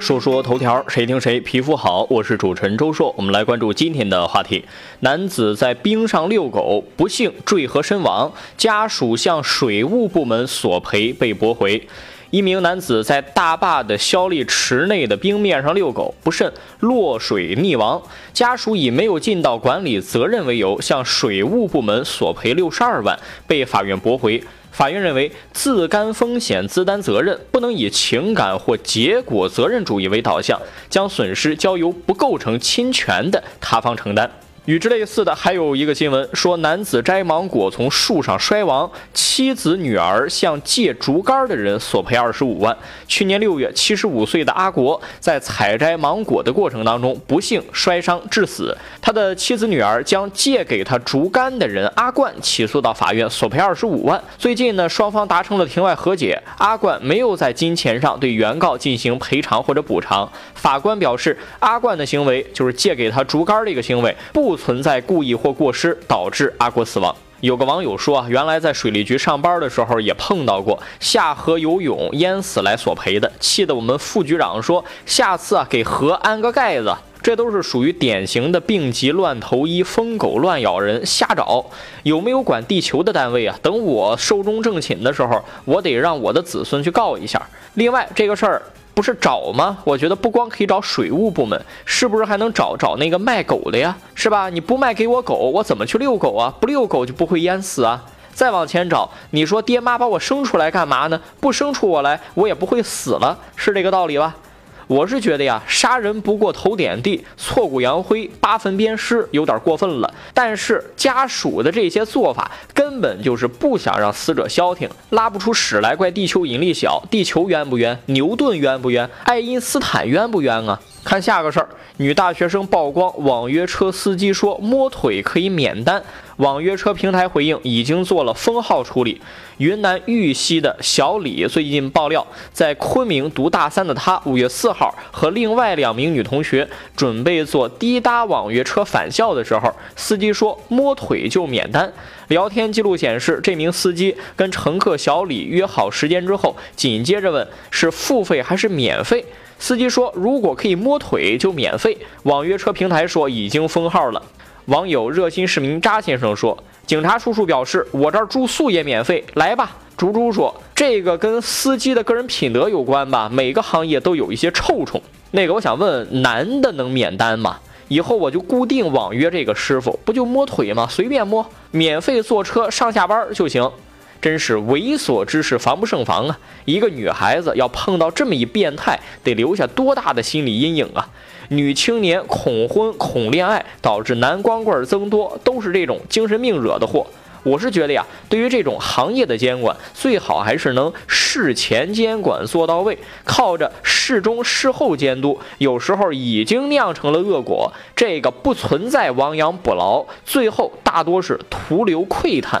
说说头条，谁听谁皮肤好。我是主持人周硕，我们来关注今天的话题：男子在冰上遛狗，不幸坠河身亡，家属向水务部门索赔被驳回。一名男子在大坝的消力池内的冰面上遛狗，不慎落水溺亡，家属以没有尽到管理责任为由，向水务部门索赔六十二万，被法院驳回。法院认为，自甘风险自担责任，不能以情感或结果责任主义为导向，将损失交由不构成侵权的他方承担。与之类似的还有一个新闻，说男子摘芒果从树上摔亡，妻子女儿向借竹竿的人索赔二十五万。去年六月，七十五岁的阿国在采摘芒果的过程当中不幸摔伤致死，他的妻子女儿将借给他竹竿的人阿冠起诉到法院索赔二十五万。最近呢，双方达成了庭外和解，阿冠没有在金钱上对原告进行赔偿或者补偿。法官表示，阿冠的行为就是借给他竹竿的一个行为不。存在故意或过失导致阿国死亡。有个网友说啊，原来在水利局上班的时候也碰到过下河游泳淹死来索赔的，气得我们副局长说下次啊给河安个盖子。这都是属于典型的病急乱投医、疯狗乱咬人、瞎找。有没有管地球的单位啊？等我寿终正寝的时候，我得让我的子孙去告一下。另外这个事儿。不是找吗？我觉得不光可以找水务部门，是不是还能找找那个卖狗的呀？是吧？你不卖给我狗，我怎么去遛狗啊？不遛狗就不会淹死啊！再往前找，你说爹妈把我生出来干嘛呢？不生出我来，我也不会死了，是这个道理吧？我是觉得呀，杀人不过头点地，挫骨扬灰，八分鞭尸，有点过分了。但是家属的这些做法，根本就是不想让死者消停，拉不出屎来怪地球引力小。地球冤不冤？牛顿冤不冤？爱因斯坦冤不冤啊？看下个事儿，女大学生曝光网约车司机说摸腿可以免单，网约车平台回应已经做了封号处理。云南玉溪的小李最近爆料，在昆明读大三的他，五月四号和另外两名女同学准备坐滴答网约车返校的时候，司机说摸腿就免单。聊天记录显示，这名司机跟乘客小李约好时间之后，紧接着问是付费还是免费。司机说：“如果可以摸腿就免费。”网约车平台说已经封号了。网友热心市民扎先生说：“警察叔叔表示，我这儿住宿也免费，来吧。”猪猪说：“这个跟司机的个人品德有关吧？每个行业都有一些臭虫。”那个，我想问，男的能免单吗？以后我就固定网约这个师傅，不就摸腿吗？随便摸，免费坐车上下班就行。真是猥琐之事防不胜防啊！一个女孩子要碰到这么一变态，得留下多大的心理阴影啊！女青年恐婚恐恋爱，导致男光棍增多，都是这种精神病惹的祸。我是觉得呀，对于这种行业的监管，最好还是能事前监管做到位，靠着事中事后监督，有时候已经酿成了恶果，这个不存在亡羊补牢，最后大多是徒留喟叹。